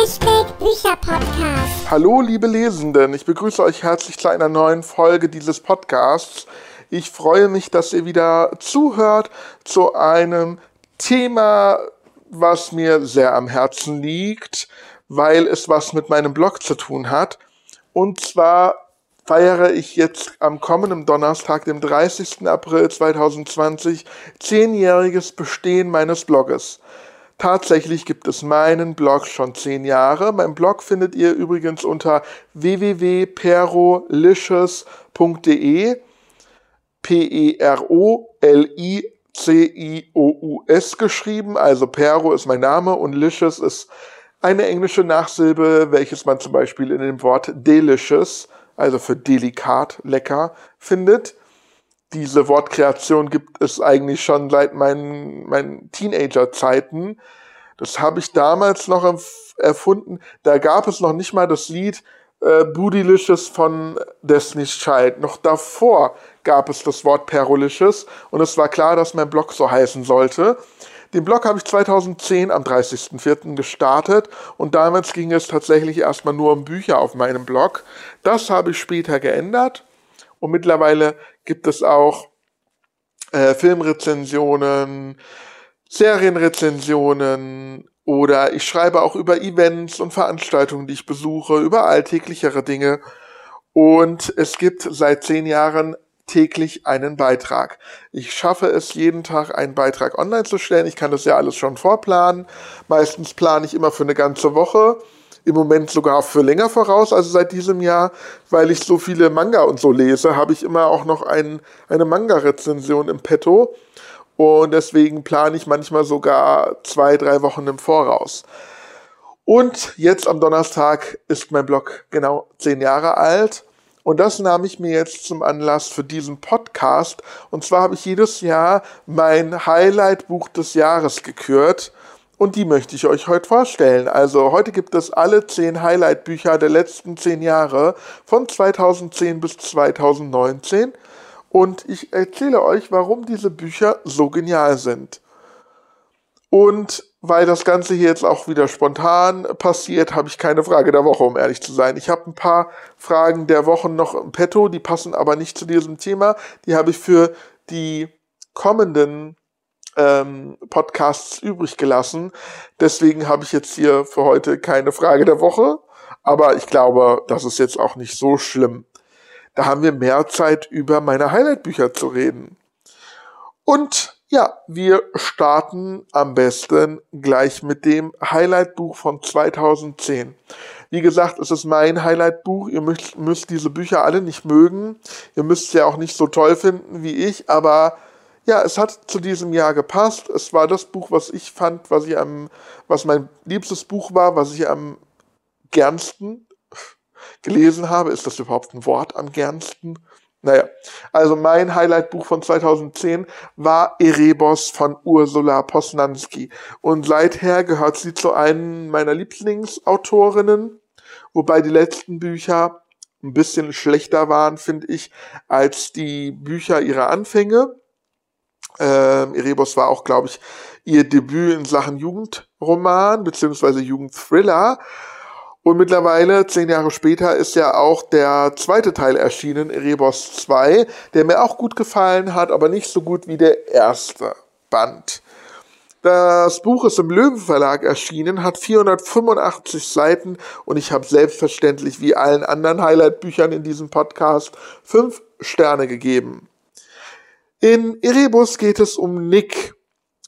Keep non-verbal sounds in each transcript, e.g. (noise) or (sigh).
Hashtag. Hallo, liebe Lesenden. Ich begrüße euch herzlich zu einer neuen Folge dieses Podcasts. Ich freue mich, dass ihr wieder zuhört zu einem Thema, was mir sehr am Herzen liegt, weil es was mit meinem Blog zu tun hat. Und zwar feiere ich jetzt am kommenden Donnerstag, dem 30. April 2020, zehnjähriges Bestehen meines Bloges. Tatsächlich gibt es meinen Blog schon zehn Jahre. Mein Blog findet ihr übrigens unter www.perolicious.de. P-E-R-O-L-I-C-I-O-U-S geschrieben. Also Pero ist mein Name und Licious ist eine englische Nachsilbe, welches man zum Beispiel in dem Wort delicious, also für delikat, lecker, findet diese Wortkreation gibt es eigentlich schon seit meinen, meinen Teenager-Zeiten. Das habe ich damals noch erfunden. Da gab es noch nicht mal das Lied äh, Bootylicious von Destiny's Child. Noch davor gab es das Wort Perolicious und es war klar, dass mein Blog so heißen sollte. Den Blog habe ich 2010 am 30.04. gestartet und damals ging es tatsächlich erstmal nur um Bücher auf meinem Blog. Das habe ich später geändert und mittlerweile gibt es auch äh, Filmrezensionen, Serienrezensionen oder ich schreibe auch über Events und Veranstaltungen, die ich besuche, über alltäglichere Dinge. Und es gibt seit zehn Jahren täglich einen Beitrag. Ich schaffe es jeden Tag einen Beitrag online zu stellen. Ich kann das ja alles schon vorplanen. Meistens plane ich immer für eine ganze Woche im Moment sogar für länger voraus, also seit diesem Jahr, weil ich so viele Manga und so lese, habe ich immer auch noch ein, eine Manga-Rezension im Petto. Und deswegen plane ich manchmal sogar zwei, drei Wochen im Voraus. Und jetzt am Donnerstag ist mein Blog genau zehn Jahre alt. Und das nahm ich mir jetzt zum Anlass für diesen Podcast. Und zwar habe ich jedes Jahr mein Highlight-Buch des Jahres gekürt und die möchte ich euch heute vorstellen. Also heute gibt es alle zehn Highlight-Bücher der letzten zehn Jahre von 2010 bis 2019 und ich erzähle euch, warum diese Bücher so genial sind. Und weil das Ganze hier jetzt auch wieder spontan passiert, habe ich keine Frage der Woche, um ehrlich zu sein. Ich habe ein paar Fragen der Wochen noch im Petto, die passen aber nicht zu diesem Thema. Die habe ich für die kommenden ähm, Podcasts übrig gelassen. Deswegen habe ich jetzt hier für heute keine Frage der Woche. Aber ich glaube, das ist jetzt auch nicht so schlimm. Da haben wir mehr Zeit, über meine Highlight-Bücher zu reden. Und ja, wir starten am besten gleich mit dem Highlight-Buch von 2010. Wie gesagt, es ist mein Highlight-Buch. Ihr müsst, müsst diese Bücher alle nicht mögen. Ihr müsst ja auch nicht so toll finden wie ich, aber ja, es hat zu diesem Jahr gepasst. Es war das Buch, was ich fand, was ich am, was mein liebstes Buch war, was ich am gernsten gelesen habe. Ist das überhaupt ein Wort am gernsten? Naja, also mein Highlight-Buch von 2010 war Erebos von Ursula Posnanski. Und seither gehört sie zu einem meiner Lieblingsautorinnen, wobei die letzten Bücher ein bisschen schlechter waren, finde ich, als die Bücher ihrer Anfänge. Ähm, Erebos war auch, glaube ich, ihr Debüt in Sachen Jugendroman beziehungsweise Jugendthriller. Und mittlerweile, zehn Jahre später, ist ja auch der zweite Teil erschienen, Erebos 2, der mir auch gut gefallen hat, aber nicht so gut wie der erste Band. Das Buch ist im Löwenverlag erschienen, hat 485 Seiten und ich habe selbstverständlich wie allen anderen Highlight-Büchern in diesem Podcast fünf Sterne gegeben. In Erebus geht es um Nick.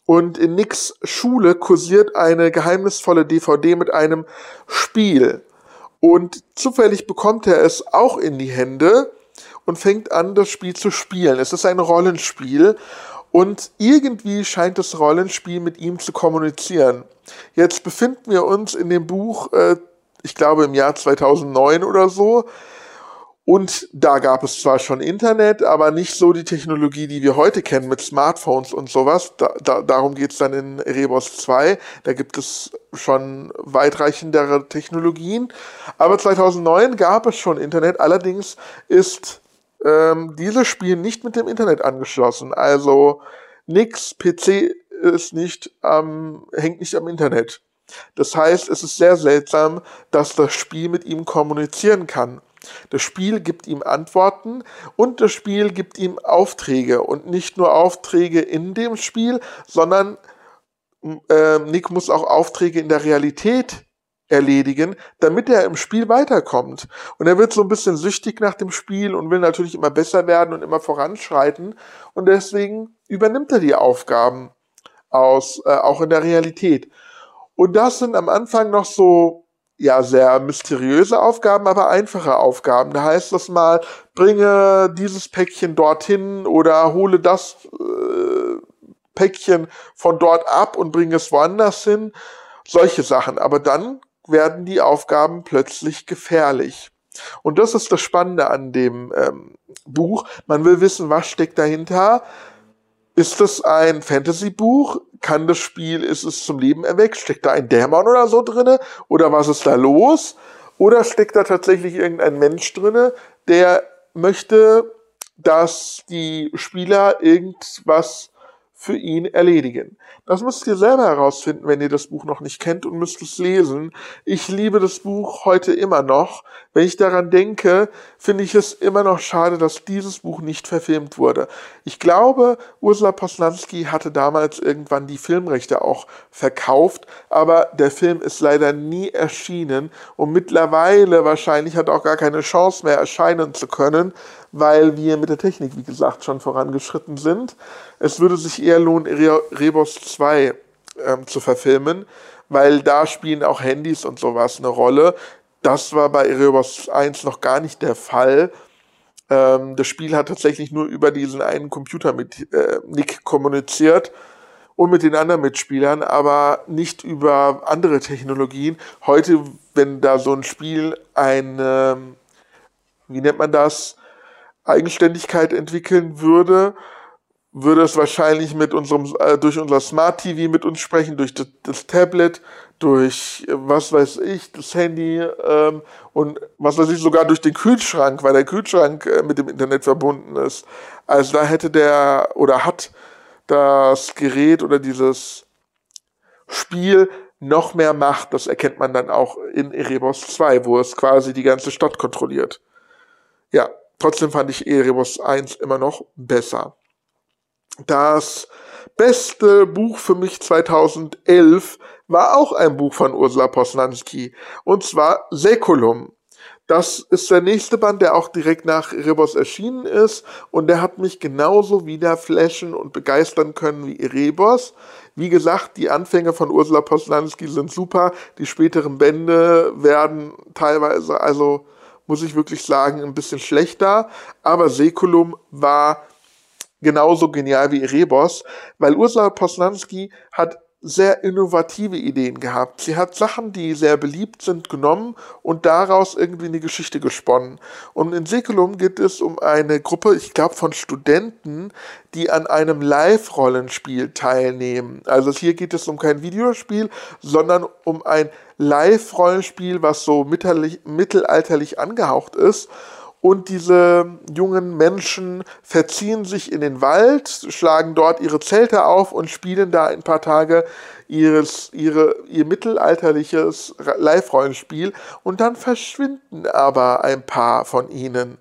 Und in Nicks Schule kursiert eine geheimnisvolle DVD mit einem Spiel. Und zufällig bekommt er es auch in die Hände und fängt an, das Spiel zu spielen. Es ist ein Rollenspiel und irgendwie scheint das Rollenspiel mit ihm zu kommunizieren. Jetzt befinden wir uns in dem Buch, äh, ich glaube im Jahr 2009 oder so, und da gab es zwar schon Internet, aber nicht so die Technologie, die wir heute kennen mit Smartphones und sowas. Da, da, darum geht's dann in Rebos 2. Da gibt es schon weitreichendere Technologien. Aber 2009 gab es schon Internet. Allerdings ist ähm, dieses Spiel nicht mit dem Internet angeschlossen. Also nix, PC ist nicht, ähm, hängt nicht am Internet. Das heißt, es ist sehr seltsam, dass das Spiel mit ihm kommunizieren kann. Das Spiel gibt ihm Antworten und das Spiel gibt ihm Aufträge und nicht nur Aufträge in dem Spiel, sondern äh, Nick muss auch Aufträge in der Realität erledigen, damit er im Spiel weiterkommt. Und er wird so ein bisschen süchtig nach dem Spiel und will natürlich immer besser werden und immer voranschreiten. Und deswegen übernimmt er die Aufgaben aus, äh, auch in der Realität. Und das sind am Anfang noch so, ja, sehr mysteriöse Aufgaben, aber einfache Aufgaben. Da heißt das mal, bringe dieses Päckchen dorthin oder hole das äh, Päckchen von dort ab und bringe es woanders hin. Solche Sachen. Aber dann werden die Aufgaben plötzlich gefährlich. Und das ist das Spannende an dem ähm, Buch. Man will wissen, was steckt dahinter. Ist das ein Fantasy-Buch? Kann das Spiel, ist es zum Leben erweckt? Steckt da ein Dämon oder so drinne? Oder was ist da los? Oder steckt da tatsächlich irgendein Mensch drinne, der möchte, dass die Spieler irgendwas für ihn erledigen. Das müsst ihr selber herausfinden, wenn ihr das Buch noch nicht kennt und müsst es lesen. Ich liebe das Buch heute immer noch. Wenn ich daran denke, finde ich es immer noch schade, dass dieses Buch nicht verfilmt wurde. Ich glaube, Ursula Posnanski hatte damals irgendwann die Filmrechte auch verkauft, aber der Film ist leider nie erschienen und mittlerweile wahrscheinlich hat auch gar keine Chance mehr erscheinen zu können, weil wir mit der Technik, wie gesagt, schon vorangeschritten sind. Es würde sich eher lohnen, Rebos 2 ähm, zu verfilmen, weil da spielen auch Handys und sowas eine Rolle. Das war bei Erebos 1 noch gar nicht der Fall. Ähm, das Spiel hat tatsächlich nur über diesen einen Computer mit äh, Nick kommuniziert und mit den anderen Mitspielern, aber nicht über andere Technologien. Heute, wenn da so ein Spiel eine, wie nennt man das, Eigenständigkeit entwickeln würde, würde es wahrscheinlich mit unserem, äh, durch unser Smart TV mit uns sprechen, durch das, das Tablet, durch äh, was weiß ich, das Handy ähm, und was weiß ich, sogar durch den Kühlschrank, weil der Kühlschrank äh, mit dem Internet verbunden ist. Also da hätte der oder hat das Gerät oder dieses Spiel noch mehr Macht. Das erkennt man dann auch in Erebos 2, wo es quasi die ganze Stadt kontrolliert. Ja, Trotzdem fand ich Erebus 1 immer noch besser. Das beste Buch für mich 2011 war auch ein Buch von Ursula Posnanski, und zwar Säkulum. Das ist der nächste Band, der auch direkt nach Erebos erschienen ist und der hat mich genauso wieder flashen und begeistern können wie Erebos. Wie gesagt, die Anfänge von Ursula Posnanski sind super, die späteren Bände werden teilweise also muss ich wirklich sagen, ein bisschen schlechter. Aber Sekulum war genauso genial wie Erebos, weil Ursula Posnanski hat sehr innovative Ideen gehabt. Sie hat Sachen, die sehr beliebt sind, genommen und daraus irgendwie eine Geschichte gesponnen. Und in Sekulum geht es um eine Gruppe, ich glaube, von Studenten, die an einem Live-Rollenspiel teilnehmen. Also hier geht es um kein Videospiel, sondern um ein Live-Rollenspiel, was so mittelalterlich angehaucht ist. Und diese jungen Menschen verziehen sich in den Wald, schlagen dort ihre Zelte auf und spielen da ein paar Tage ihres, ihre, ihr mittelalterliches Live-Rollenspiel. Und dann verschwinden aber ein paar von ihnen.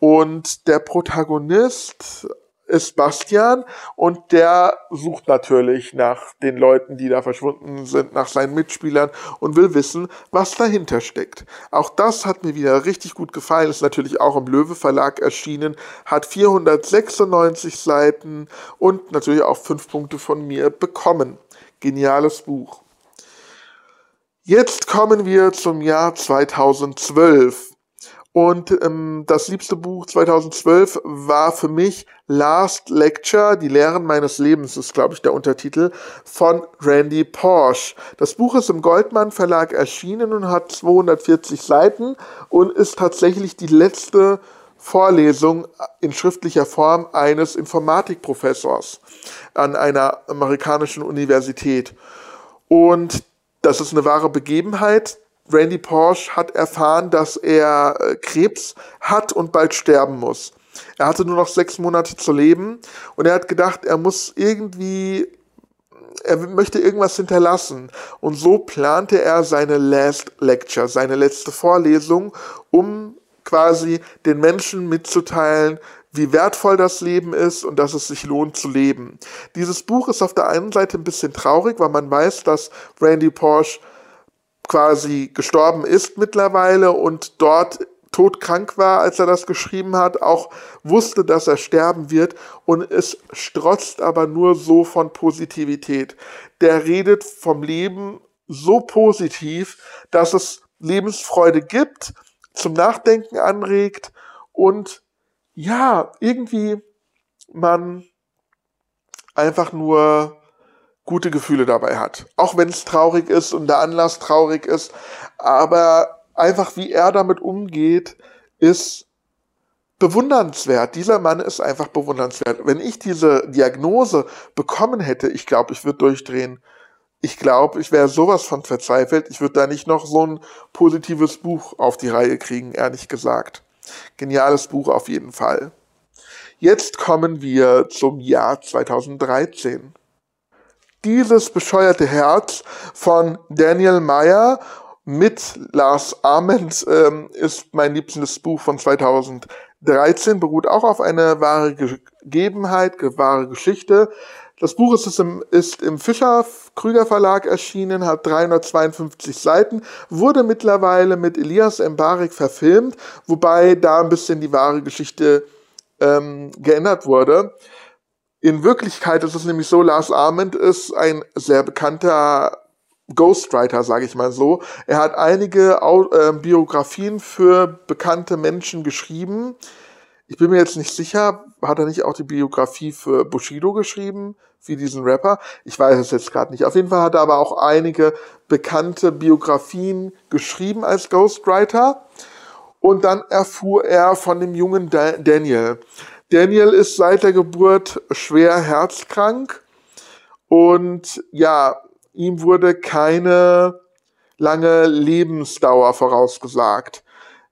Und der Protagonist ist Bastian und der sucht natürlich nach den Leuten, die da verschwunden sind, nach seinen Mitspielern und will wissen, was dahinter steckt. Auch das hat mir wieder richtig gut gefallen, ist natürlich auch im Löwe Verlag erschienen, hat 496 Seiten und natürlich auch fünf Punkte von mir bekommen. Geniales Buch. Jetzt kommen wir zum Jahr 2012. Und ähm, das liebste Buch 2012 war für mich Last Lecture, die Lehren meines Lebens, ist, glaube ich, der Untertitel, von Randy Porsche. Das Buch ist im Goldmann Verlag erschienen und hat 240 Seiten und ist tatsächlich die letzte Vorlesung in schriftlicher Form eines Informatikprofessors an einer amerikanischen Universität. Und das ist eine wahre Begebenheit. Randy Porsche hat erfahren, dass er äh, Krebs hat und bald sterben muss. Er hatte nur noch sechs Monate zu leben und er hat gedacht, er muss irgendwie er möchte irgendwas hinterlassen. Und so plante er seine Last Lecture, seine letzte Vorlesung, um quasi den Menschen mitzuteilen, wie wertvoll das Leben ist und dass es sich lohnt zu leben. Dieses Buch ist auf der einen Seite ein bisschen traurig, weil man weiß, dass Randy Porsche quasi gestorben ist mittlerweile und dort todkrank war, als er das geschrieben hat, auch wusste, dass er sterben wird und es strotzt aber nur so von Positivität. Der redet vom Leben so positiv, dass es Lebensfreude gibt, zum Nachdenken anregt und ja, irgendwie man einfach nur gute Gefühle dabei hat. Auch wenn es traurig ist und der Anlass traurig ist. Aber einfach wie er damit umgeht, ist bewundernswert. Dieser Mann ist einfach bewundernswert. Wenn ich diese Diagnose bekommen hätte, ich glaube, ich würde durchdrehen. Ich glaube, ich wäre sowas von verzweifelt. Ich würde da nicht noch so ein positives Buch auf die Reihe kriegen, ehrlich gesagt. Geniales Buch auf jeden Fall. Jetzt kommen wir zum Jahr 2013. Dieses bescheuerte Herz von Daniel Meyer mit Lars Ament ähm, ist mein liebstes Buch von 2013, beruht auch auf einer wahre Gegebenheit, wahre Geschichte. Das Buch ist im, ist im Fischer Krüger Verlag erschienen, hat 352 Seiten, wurde mittlerweile mit Elias Mbarek verfilmt, wobei da ein bisschen die wahre Geschichte ähm, geändert wurde. In Wirklichkeit ist es nämlich so, Lars Arment ist ein sehr bekannter Ghostwriter, sage ich mal so. Er hat einige äh, Biografien für bekannte Menschen geschrieben. Ich bin mir jetzt nicht sicher, hat er nicht auch die Biografie für Bushido geschrieben, wie diesen Rapper? Ich weiß es jetzt gerade nicht. Auf jeden Fall hat er aber auch einige bekannte Biografien geschrieben als Ghostwriter. Und dann erfuhr er von dem jungen Daniel. Daniel ist seit der Geburt schwer herzkrank und ja, ihm wurde keine lange Lebensdauer vorausgesagt.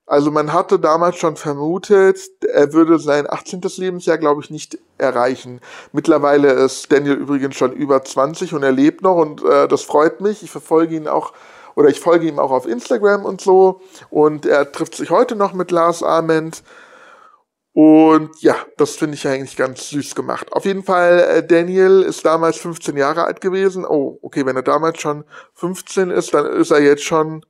Also man hatte damals schon vermutet, er würde sein 18. Lebensjahr, glaube ich, nicht erreichen. Mittlerweile ist Daniel übrigens schon über 20 und er lebt noch und äh, das freut mich. Ich verfolge ihn auch oder ich folge ihm auch auf Instagram und so und er trifft sich heute noch mit Lars Ament und ja, das finde ich eigentlich ganz süß gemacht. Auf jeden Fall, äh, Daniel ist damals 15 Jahre alt gewesen. Oh, okay, wenn er damals schon 15 ist, dann ist er jetzt schon,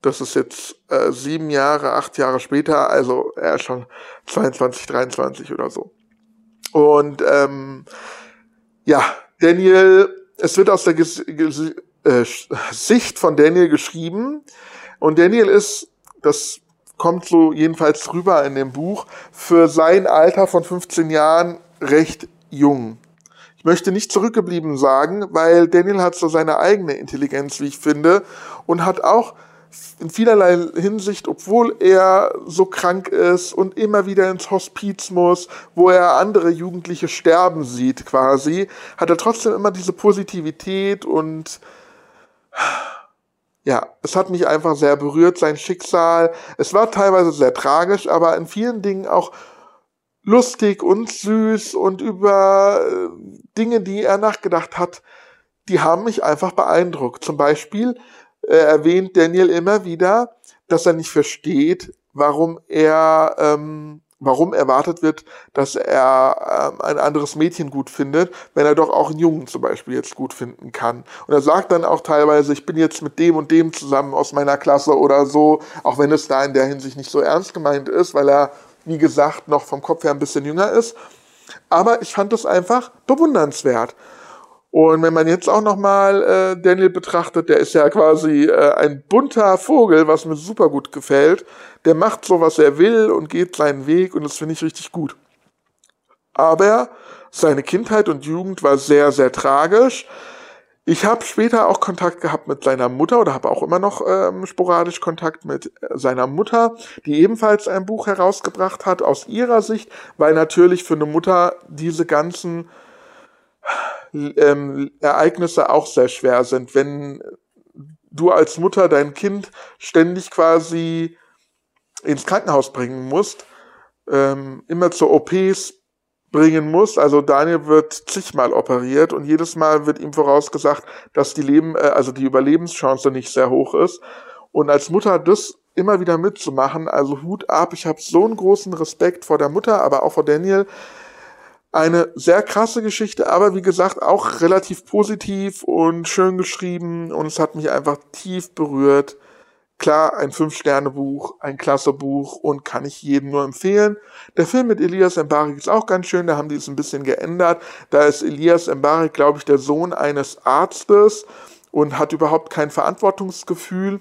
das ist jetzt äh, sieben Jahre, acht Jahre später, also er ist schon 22, 23 oder so. Und ähm, ja, Daniel, es wird aus der Ges Ges äh, Sicht von Daniel geschrieben. Und Daniel ist, das kommt so jedenfalls rüber in dem Buch, für sein Alter von 15 Jahren recht jung. Ich möchte nicht zurückgeblieben sagen, weil Daniel hat so seine eigene Intelligenz, wie ich finde, und hat auch in vielerlei Hinsicht, obwohl er so krank ist und immer wieder ins Hospiz muss, wo er andere Jugendliche sterben sieht quasi, hat er trotzdem immer diese Positivität und ja, es hat mich einfach sehr berührt, sein Schicksal. Es war teilweise sehr tragisch, aber in vielen Dingen auch lustig und süß und über äh, Dinge, die er nachgedacht hat, die haben mich einfach beeindruckt. Zum Beispiel äh, erwähnt Daniel immer wieder, dass er nicht versteht, warum er ähm, warum erwartet wird, dass er ähm, ein anderes Mädchen gut findet, wenn er doch auch einen Jungen zum Beispiel jetzt gut finden kann. Und er sagt dann auch teilweise, ich bin jetzt mit dem und dem zusammen aus meiner Klasse oder so, auch wenn es da in der Hinsicht nicht so ernst gemeint ist, weil er, wie gesagt, noch vom Kopf her ein bisschen jünger ist. Aber ich fand es einfach bewundernswert. Und wenn man jetzt auch nochmal äh, Daniel betrachtet, der ist ja quasi äh, ein bunter Vogel, was mir super gut gefällt. Der macht so, was er will und geht seinen Weg und das finde ich richtig gut. Aber seine Kindheit und Jugend war sehr, sehr tragisch. Ich habe später auch Kontakt gehabt mit seiner Mutter oder habe auch immer noch ähm, sporadisch Kontakt mit äh, seiner Mutter, die ebenfalls ein Buch herausgebracht hat aus ihrer Sicht, weil natürlich für eine Mutter diese ganzen ähm, Ereignisse auch sehr schwer sind. Wenn du als Mutter dein Kind ständig quasi ins Krankenhaus bringen musst, ähm, immer zur OPs bringen muss. Also Daniel wird zigmal operiert und jedes Mal wird ihm vorausgesagt, dass die Leben, äh, also die Überlebenschance nicht sehr hoch ist. Und als Mutter das immer wieder mitzumachen, also Hut ab, ich habe so einen großen Respekt vor der Mutter, aber auch vor Daniel. Eine sehr krasse Geschichte, aber wie gesagt auch relativ positiv und schön geschrieben und es hat mich einfach tief berührt. Klar, ein Fünf-Sterne-Buch, ein klasse Buch und kann ich jedem nur empfehlen. Der Film mit Elias Mbarik ist auch ganz schön, da haben die es ein bisschen geändert. Da ist Elias Mbarik, glaube ich, der Sohn eines Arztes und hat überhaupt kein Verantwortungsgefühl.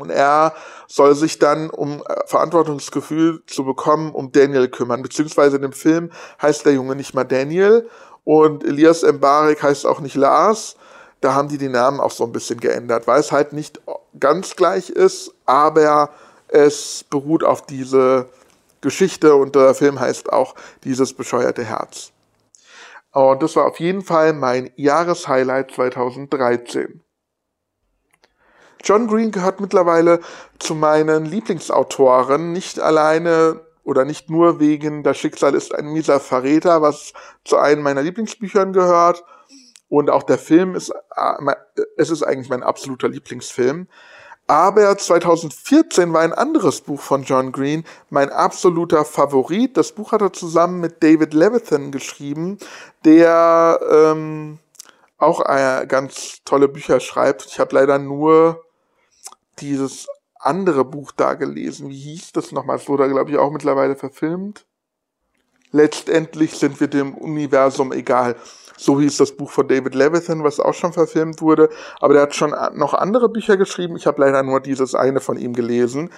Und er soll sich dann, um äh, Verantwortungsgefühl zu bekommen, um Daniel kümmern. Beziehungsweise in dem Film heißt der Junge nicht mal Daniel und Elias Mbarik heißt auch nicht Lars da haben die die Namen auch so ein bisschen geändert, weil es halt nicht ganz gleich ist, aber es beruht auf diese Geschichte und der Film heißt auch dieses bescheuerte Herz. Und das war auf jeden Fall mein Jahreshighlight 2013. John Green gehört mittlerweile zu meinen Lieblingsautoren, nicht alleine oder nicht nur wegen Das Schicksal ist ein mieser Verräter, was zu einem meiner Lieblingsbüchern gehört, und auch der Film ist, äh, es ist eigentlich mein absoluter Lieblingsfilm. Aber 2014 war ein anderes Buch von John Green mein absoluter Favorit. Das Buch hat er zusammen mit David Levithan geschrieben, der ähm, auch äh, ganz tolle Bücher schreibt. Ich habe leider nur dieses andere Buch da gelesen. Wie hieß das nochmal? Es wurde, glaube ich, auch mittlerweile verfilmt. Letztendlich sind wir dem Universum egal. So hieß das Buch von David Levithan, was auch schon verfilmt wurde. Aber der hat schon noch andere Bücher geschrieben. Ich habe leider nur dieses eine von ihm gelesen.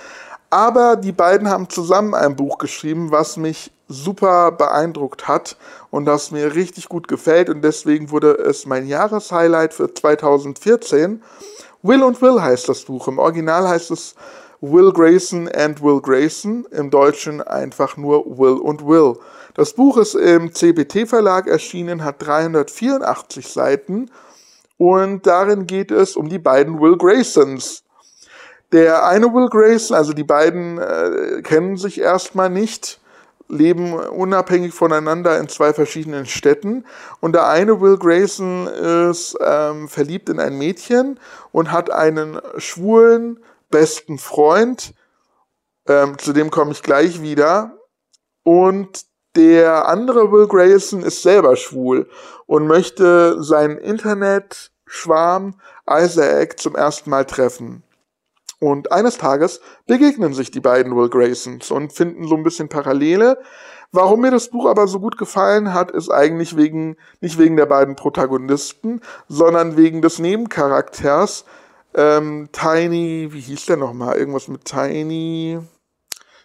Aber die beiden haben zusammen ein Buch geschrieben, was mich super beeindruckt hat und das mir richtig gut gefällt. Und deswegen wurde es mein Jahreshighlight für 2014. Will und Will heißt das Buch. Im Original heißt es Will Grayson and Will Grayson. Im Deutschen einfach nur Will und Will. Das Buch ist im CBT Verlag erschienen, hat 384 Seiten und darin geht es um die beiden Will Graysons. Der eine Will Grayson, also die beiden äh, kennen sich erstmal nicht, leben unabhängig voneinander in zwei verschiedenen Städten. Und der eine Will Grayson ist ähm, verliebt in ein Mädchen und hat einen schwulen besten Freund. Ähm, zu dem komme ich gleich wieder. Und der andere Will Grayson ist selber schwul und möchte seinen Internetschwarm Isaac zum ersten Mal treffen. Und eines Tages begegnen sich die beiden Will Graysons und finden so ein bisschen Parallele. Warum mir das Buch aber so gut gefallen hat, ist eigentlich wegen, nicht wegen der beiden Protagonisten, sondern wegen des Nebencharakters, ähm, Tiny, wie hieß der nochmal? Irgendwas mit Tiny,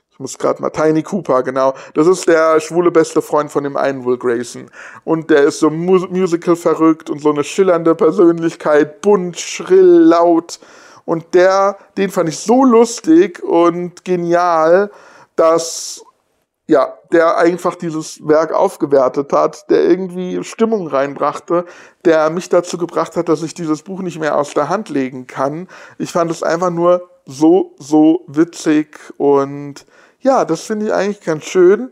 ich muss gerade mal, Tiny Cooper, genau. Das ist der schwule beste Freund von dem einen Will Grayson. Und der ist so musical verrückt und so eine schillernde Persönlichkeit, bunt, schrill, laut. Und der, den fand ich so lustig und genial, dass, ja, der einfach dieses Werk aufgewertet hat, der irgendwie Stimmung reinbrachte, der mich dazu gebracht hat, dass ich dieses Buch nicht mehr aus der Hand legen kann. Ich fand es einfach nur so, so witzig und ja, das finde ich eigentlich ganz schön.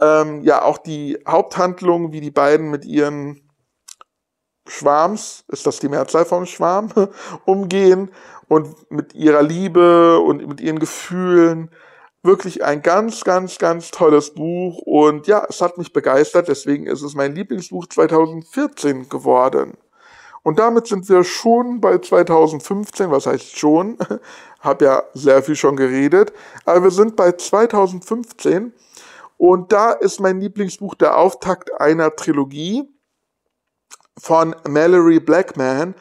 Ähm, ja, auch die Haupthandlung, wie die beiden mit ihren Schwarms, ist das die Mehrzahl vom Schwarm, (laughs) umgehen und mit ihrer Liebe und mit ihren Gefühlen. Wirklich ein ganz, ganz, ganz tolles Buch und ja, es hat mich begeistert, deswegen ist es mein Lieblingsbuch 2014 geworden. Und damit sind wir schon bei 2015, was heißt schon, (laughs) habe ja sehr viel schon geredet, aber wir sind bei 2015 und da ist mein Lieblingsbuch der Auftakt einer Trilogie von Mallory Blackman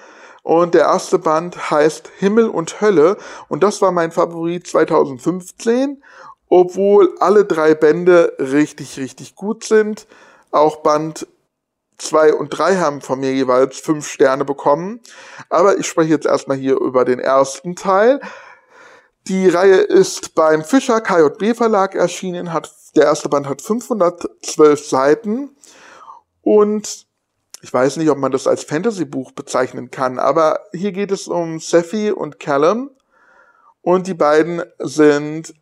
und der erste Band heißt Himmel und Hölle und das war mein Favorit 2015, obwohl alle drei Bände richtig, richtig gut sind. Auch Band 2 und 3 haben von mir jeweils 5 Sterne bekommen. Aber ich spreche jetzt erstmal hier über den ersten Teil. Die Reihe ist beim Fischer KJB Verlag erschienen, hat, der erste Band hat 512 Seiten und ich weiß nicht, ob man das als Fantasy-Buch bezeichnen kann, aber hier geht es um Seffi und Callum und die beiden sind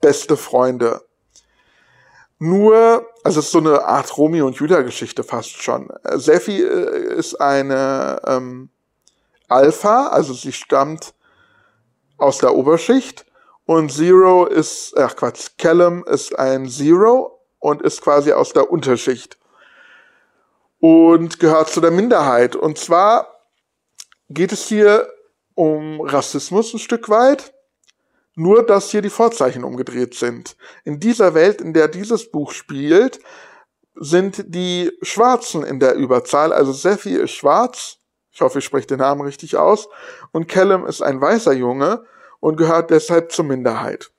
beste Freunde. Nur, also es ist so eine Art Romeo und Julia Geschichte fast schon. Seffi äh, ist eine ähm, Alpha, also sie stammt aus der Oberschicht und Zero ist, ach Quatsch, Callum ist ein Zero und ist quasi aus der Unterschicht und gehört zu der Minderheit. Und zwar geht es hier um Rassismus ein Stück weit, nur dass hier die Vorzeichen umgedreht sind. In dieser Welt, in der dieses Buch spielt, sind die Schwarzen in der Überzahl, also Seffi ist schwarz, ich hoffe, ich spreche den Namen richtig aus, und Callum ist ein weißer Junge und gehört deshalb zur Minderheit.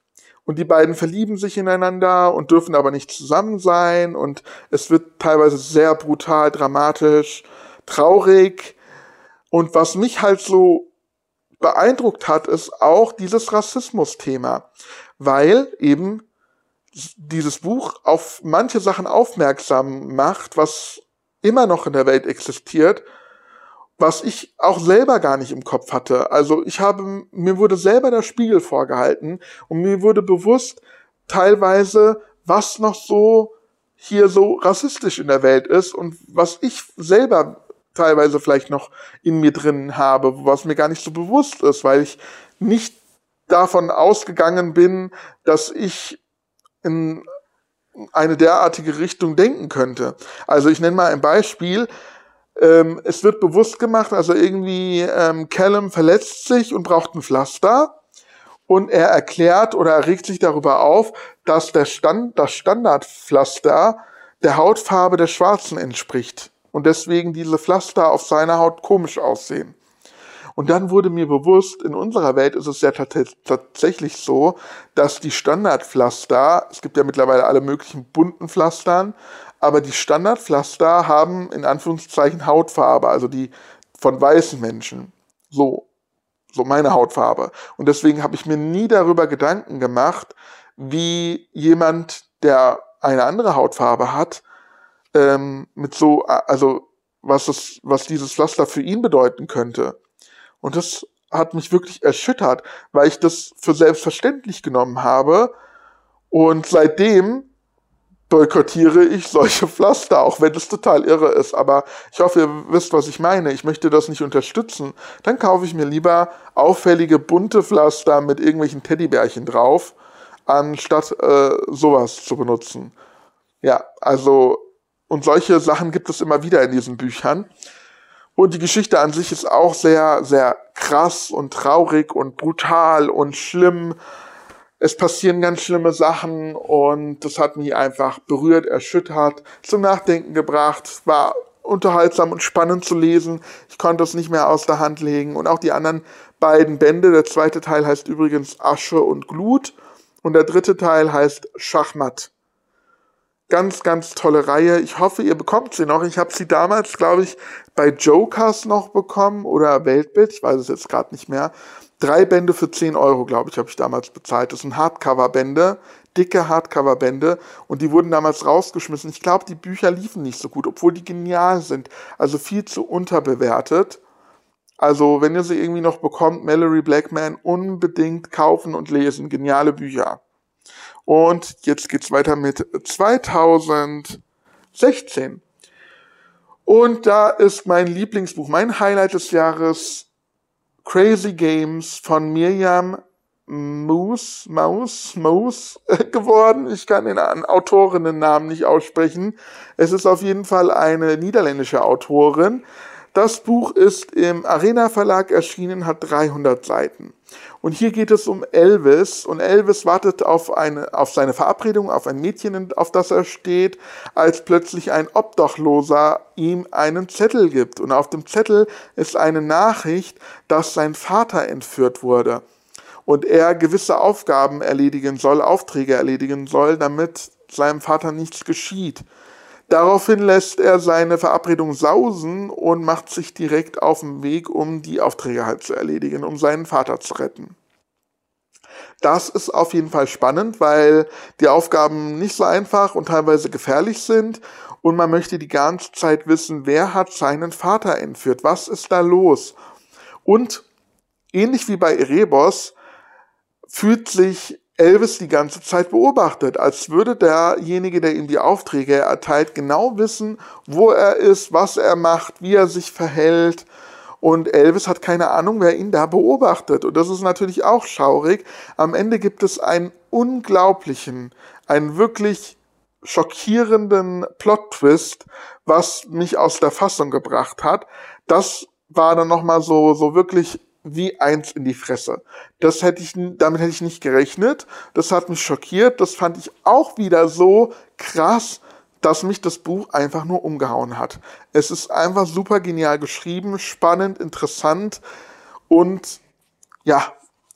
Und die beiden verlieben sich ineinander und dürfen aber nicht zusammen sein. Und es wird teilweise sehr brutal, dramatisch, traurig. Und was mich halt so beeindruckt hat, ist auch dieses Rassismus-Thema, weil eben dieses Buch auf manche Sachen aufmerksam macht, was immer noch in der Welt existiert was ich auch selber gar nicht im Kopf hatte. Also ich habe, mir wurde selber der Spiegel vorgehalten und mir wurde bewusst teilweise, was noch so hier so rassistisch in der Welt ist und was ich selber teilweise vielleicht noch in mir drin habe, was mir gar nicht so bewusst ist, weil ich nicht davon ausgegangen bin, dass ich in eine derartige Richtung denken könnte. Also ich nenne mal ein Beispiel. Ähm, es wird bewusst gemacht, also irgendwie ähm, Callum verletzt sich und braucht ein Pflaster. Und er erklärt oder er regt sich darüber auf, dass der Stand, das Standardpflaster der Hautfarbe der Schwarzen entspricht. Und deswegen diese Pflaster auf seiner Haut komisch aussehen. Und dann wurde mir bewusst, in unserer Welt ist es ja tatsächlich so, dass die Standardpflaster, es gibt ja mittlerweile alle möglichen bunten Pflastern, aber die Standardpflaster haben in Anführungszeichen Hautfarbe, also die von weißen Menschen. So, so meine Hautfarbe. Und deswegen habe ich mir nie darüber Gedanken gemacht, wie jemand, der eine andere Hautfarbe hat, ähm, mit so, also was es, was dieses Pflaster für ihn bedeuten könnte. Und das hat mich wirklich erschüttert, weil ich das für selbstverständlich genommen habe. Und seitdem boykottiere ich solche (laughs) Pflaster, auch wenn es total irre ist. Aber ich hoffe, ihr wisst, was ich meine. Ich möchte das nicht unterstützen. Dann kaufe ich mir lieber auffällige bunte Pflaster mit irgendwelchen Teddybärchen drauf, anstatt äh, sowas zu benutzen. Ja, also, und solche Sachen gibt es immer wieder in diesen Büchern. Und die Geschichte an sich ist auch sehr, sehr krass und traurig und brutal und schlimm es passieren ganz schlimme Sachen und das hat mich einfach berührt, erschüttert, zum Nachdenken gebracht, war unterhaltsam und spannend zu lesen. Ich konnte es nicht mehr aus der Hand legen. Und auch die anderen beiden Bände. Der zweite Teil heißt übrigens Asche und Glut und der dritte Teil heißt Schachmatt. Ganz, ganz tolle Reihe. Ich hoffe, ihr bekommt sie noch. Ich habe sie damals, glaube ich, bei Jokers noch bekommen oder Weltbild. Ich weiß es jetzt gerade nicht mehr. Drei Bände für 10 Euro, glaube ich, habe ich damals bezahlt. Das sind Hardcover-Bände, dicke Hardcover-Bände und die wurden damals rausgeschmissen. Ich glaube, die Bücher liefen nicht so gut, obwohl die genial sind. Also viel zu unterbewertet. Also, wenn ihr sie irgendwie noch bekommt, Mallory Blackman unbedingt kaufen und lesen. Geniale Bücher. Und jetzt geht's weiter mit 2016. Und da ist mein Lieblingsbuch, mein Highlight des Jahres Crazy Games von Miriam Moose, Maus, Moose (laughs) geworden. Ich kann den Autorinnennamen nicht aussprechen. Es ist auf jeden Fall eine niederländische Autorin. Das Buch ist im Arena Verlag erschienen, hat 300 Seiten. Und hier geht es um Elvis und Elvis wartet auf eine, auf seine Verabredung, auf ein Mädchen, auf das er steht, als plötzlich ein Obdachloser ihm einen Zettel gibt. Und auf dem Zettel ist eine Nachricht, dass sein Vater entführt wurde und er gewisse Aufgaben erledigen soll, Aufträge erledigen soll, damit seinem Vater nichts geschieht. Daraufhin lässt er seine Verabredung sausen und macht sich direkt auf den Weg, um die Aufträge halt zu erledigen, um seinen Vater zu retten. Das ist auf jeden Fall spannend, weil die Aufgaben nicht so einfach und teilweise gefährlich sind und man möchte die ganze Zeit wissen, wer hat seinen Vater entführt, was ist da los? Und ähnlich wie bei Erebos fühlt sich Elvis die ganze Zeit beobachtet, als würde derjenige, der ihm die Aufträge erteilt, genau wissen, wo er ist, was er macht, wie er sich verhält. Und Elvis hat keine Ahnung, wer ihn da beobachtet. Und das ist natürlich auch schaurig. Am Ende gibt es einen unglaublichen, einen wirklich schockierenden Plot-Twist, was mich aus der Fassung gebracht hat. Das war dann nochmal so, so wirklich wie eins in die Fresse. Das hätte ich, damit hätte ich nicht gerechnet. Das hat mich schockiert. Das fand ich auch wieder so krass, dass mich das Buch einfach nur umgehauen hat. Es ist einfach super genial geschrieben, spannend, interessant und ja,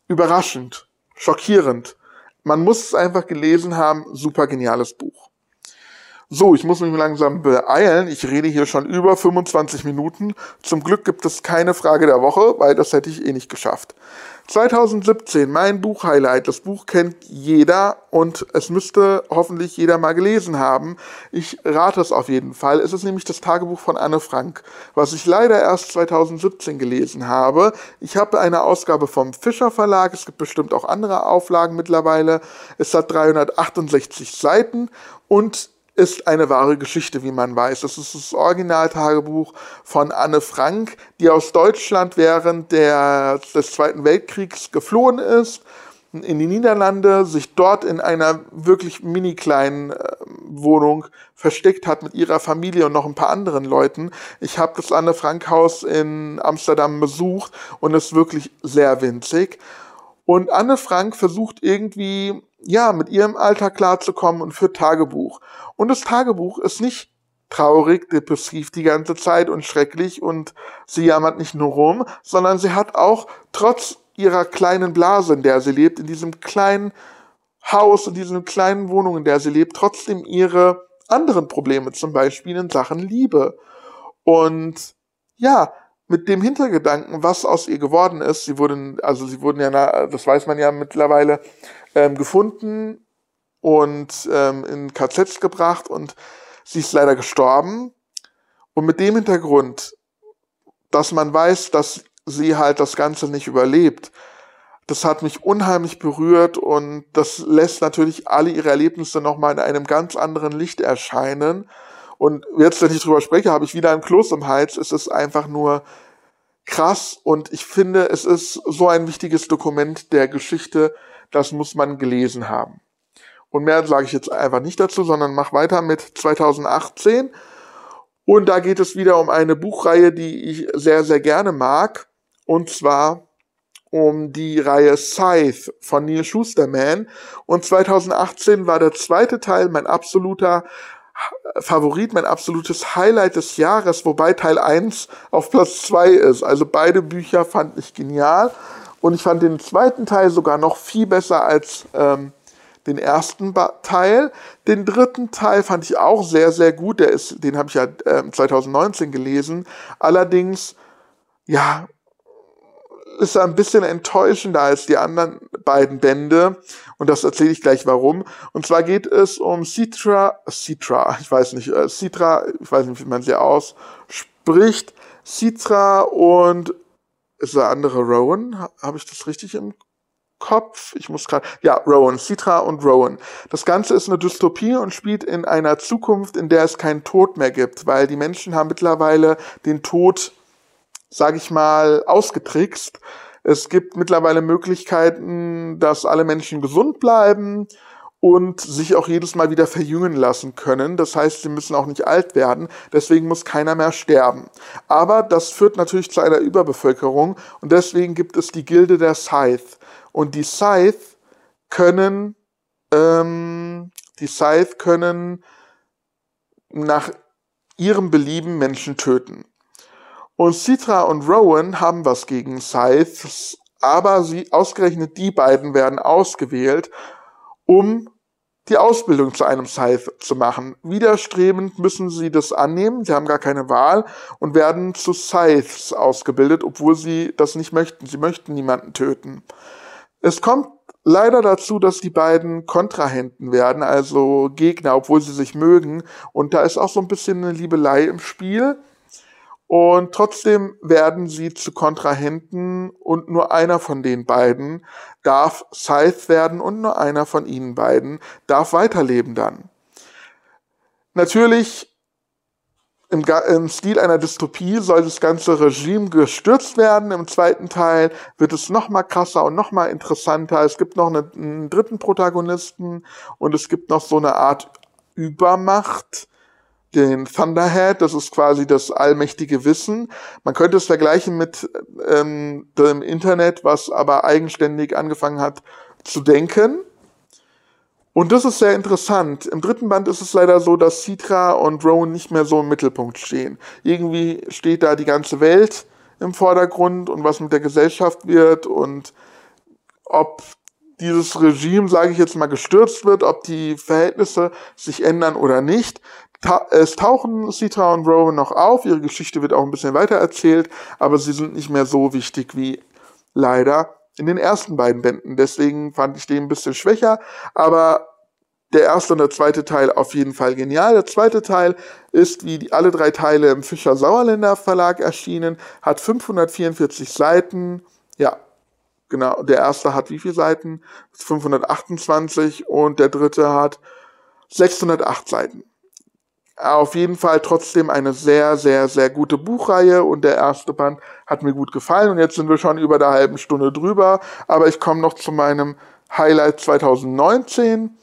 überraschend, schockierend. Man muss es einfach gelesen haben. Super geniales Buch. So, ich muss mich langsam beeilen. Ich rede hier schon über 25 Minuten. Zum Glück gibt es keine Frage der Woche, weil das hätte ich eh nicht geschafft. 2017, mein Buchhighlight. Das Buch kennt jeder und es müsste hoffentlich jeder mal gelesen haben. Ich rate es auf jeden Fall. Es ist nämlich das Tagebuch von Anne Frank, was ich leider erst 2017 gelesen habe. Ich habe eine Ausgabe vom Fischer Verlag. Es gibt bestimmt auch andere Auflagen mittlerweile. Es hat 368 Seiten und ist eine wahre Geschichte, wie man weiß. Das ist das Originaltagebuch von Anne Frank, die aus Deutschland während der, des Zweiten Weltkriegs geflohen ist in die Niederlande, sich dort in einer wirklich mini kleinen äh, Wohnung versteckt hat mit ihrer Familie und noch ein paar anderen Leuten. Ich habe das Anne Frank Haus in Amsterdam besucht und ist wirklich sehr winzig. Und Anne Frank versucht irgendwie, ja, mit ihrem Alltag klarzukommen und führt Tagebuch. Und das Tagebuch ist nicht traurig, depressiv die ganze Zeit und schrecklich und sie jammert nicht nur rum, sondern sie hat auch trotz ihrer kleinen Blase, in der sie lebt, in diesem kleinen Haus, in dieser kleinen Wohnung, in der sie lebt, trotzdem ihre anderen Probleme, zum Beispiel in Sachen Liebe. Und ja, mit dem Hintergedanken, was aus ihr geworden ist, sie wurden, also sie wurden ja, das weiß man ja mittlerweile, ähm, gefunden und ähm, in KZs gebracht und sie ist leider gestorben. Und mit dem Hintergrund, dass man weiß, dass sie halt das Ganze nicht überlebt, das hat mich unheimlich berührt und das lässt natürlich alle ihre Erlebnisse nochmal in einem ganz anderen Licht erscheinen. Und jetzt, wenn ich drüber spreche, habe ich wieder ein Kloß im Hals. Es ist einfach nur krass und ich finde, es ist so ein wichtiges Dokument der Geschichte, das muss man gelesen haben. Und mehr sage ich jetzt einfach nicht dazu, sondern mach weiter mit 2018. Und da geht es wieder um eine Buchreihe, die ich sehr, sehr gerne mag. Und zwar um die Reihe Scythe von Neil Schusterman. Und 2018 war der zweite Teil mein absoluter Favorit, mein absolutes Highlight des Jahres, wobei Teil 1 auf Platz 2 ist. Also beide Bücher fand ich genial. Und ich fand den zweiten Teil sogar noch viel besser als ähm, den ersten Teil. Den dritten Teil fand ich auch sehr, sehr gut. Der ist, den habe ich ja äh, 2019 gelesen. Allerdings, ja, ist ein bisschen enttäuschender als die anderen beiden Bände. Und das erzähle ich gleich warum. Und zwar geht es um Citra, Citra, ich weiß nicht, äh, Citra, ich weiß nicht, wie man sie ausspricht. Citra und ist der andere Rowan? Habe ich das richtig im Kopf. Ich muss gerade, ja, Rowan, Citra und Rowan. Das Ganze ist eine Dystopie und spielt in einer Zukunft, in der es keinen Tod mehr gibt, weil die Menschen haben mittlerweile den Tod, sage ich mal, ausgetrickst. Es gibt mittlerweile Möglichkeiten, dass alle Menschen gesund bleiben und sich auch jedes Mal wieder verjüngen lassen können. Das heißt, sie müssen auch nicht alt werden. Deswegen muss keiner mehr sterben. Aber das führt natürlich zu einer Überbevölkerung und deswegen gibt es die Gilde der Scythe. Und die Scythe können, ähm, die Scythe können nach ihrem Belieben Menschen töten. Und Citra und Rowan haben was gegen Scythes, aber sie, ausgerechnet die beiden werden ausgewählt, um die Ausbildung zu einem Scythe zu machen. Widerstrebend müssen sie das annehmen, sie haben gar keine Wahl und werden zu Scythes ausgebildet, obwohl sie das nicht möchten. Sie möchten niemanden töten. Es kommt leider dazu, dass die beiden Kontrahenten werden, also Gegner, obwohl sie sich mögen. Und da ist auch so ein bisschen eine Liebelei im Spiel. Und trotzdem werden sie zu Kontrahenten und nur einer von den beiden darf Scythe werden und nur einer von ihnen beiden darf weiterleben dann. Natürlich im, im, Stil einer Dystopie soll das ganze Regime gestürzt werden. Im zweiten Teil wird es noch mal krasser und noch mal interessanter. Es gibt noch einen, einen dritten Protagonisten und es gibt noch so eine Art Übermacht, den Thunderhead. Das ist quasi das allmächtige Wissen. Man könnte es vergleichen mit ähm, dem Internet, was aber eigenständig angefangen hat zu denken und das ist sehr interessant. Im dritten Band ist es leider so, dass Citra und Rowan nicht mehr so im Mittelpunkt stehen. Irgendwie steht da die ganze Welt im Vordergrund und was mit der Gesellschaft wird und ob dieses Regime, sage ich jetzt mal, gestürzt wird, ob die Verhältnisse sich ändern oder nicht. Ta es tauchen Citra und Rowan noch auf, ihre Geschichte wird auch ein bisschen weiter erzählt, aber sie sind nicht mehr so wichtig wie leider in den ersten beiden Bänden. Deswegen fand ich den ein bisschen schwächer, aber der erste und der zweite Teil auf jeden Fall genial. Der zweite Teil ist wie die, alle drei Teile im Fischer Sauerländer Verlag erschienen, hat 544 Seiten. Ja, genau. Der erste hat wie viele Seiten? 528 und der dritte hat 608 Seiten auf jeden Fall trotzdem eine sehr, sehr, sehr gute Buchreihe und der erste Band hat mir gut gefallen und jetzt sind wir schon über der halben Stunde drüber, aber ich komme noch zu meinem Highlight 2019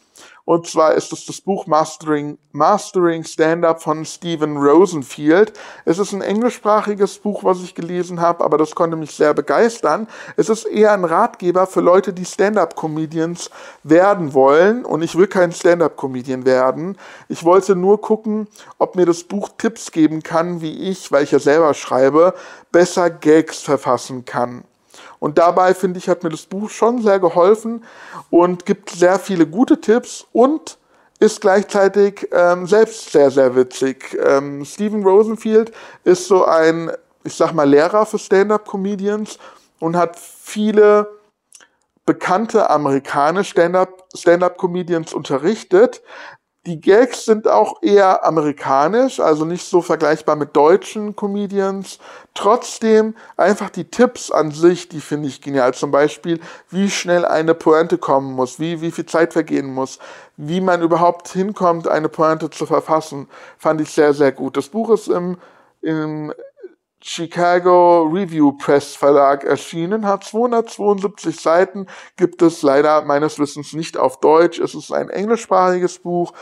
und zwar ist es das Buch Mastering, Mastering Stand-Up von Stephen Rosenfield. Es ist ein englischsprachiges Buch, was ich gelesen habe, aber das konnte mich sehr begeistern. Es ist eher ein Ratgeber für Leute, die Stand-Up-Comedians werden wollen. Und ich will kein Stand-Up-Comedian werden. Ich wollte nur gucken, ob mir das Buch Tipps geben kann, wie ich, weil ich ja selber schreibe, besser Gags verfassen kann. Und dabei, finde ich, hat mir das Buch schon sehr geholfen und gibt sehr viele gute Tipps und ist gleichzeitig ähm, selbst sehr, sehr witzig. Ähm, Stephen Rosenfield ist so ein, ich sag mal, Lehrer für Stand-up-Comedians und hat viele bekannte amerikanische Stand-up-Comedians Stand unterrichtet, die Gags sind auch eher amerikanisch, also nicht so vergleichbar mit deutschen Comedians. Trotzdem einfach die Tipps an sich, die finde ich genial. Zum Beispiel, wie schnell eine Pointe kommen muss, wie, wie viel Zeit vergehen muss, wie man überhaupt hinkommt, eine Pointe zu verfassen, fand ich sehr, sehr gut. Das Buch ist im, im Chicago Review Press Verlag erschienen, hat 272 Seiten, gibt es leider meines Wissens nicht auf Deutsch. Es ist ein englischsprachiges Buch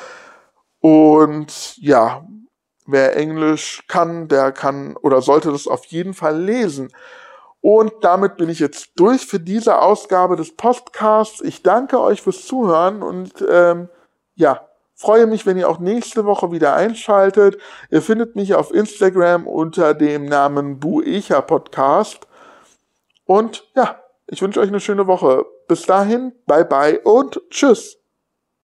und ja, wer Englisch kann, der kann oder sollte das auf jeden Fall lesen. Und damit bin ich jetzt durch für diese Ausgabe des Podcasts. Ich danke euch fürs Zuhören und ähm, ja, Freue mich, wenn ihr auch nächste Woche wieder einschaltet. Ihr findet mich auf Instagram unter dem Namen Buecha Podcast. Und ja, ich wünsche euch eine schöne Woche. Bis dahin, bye bye und tschüss.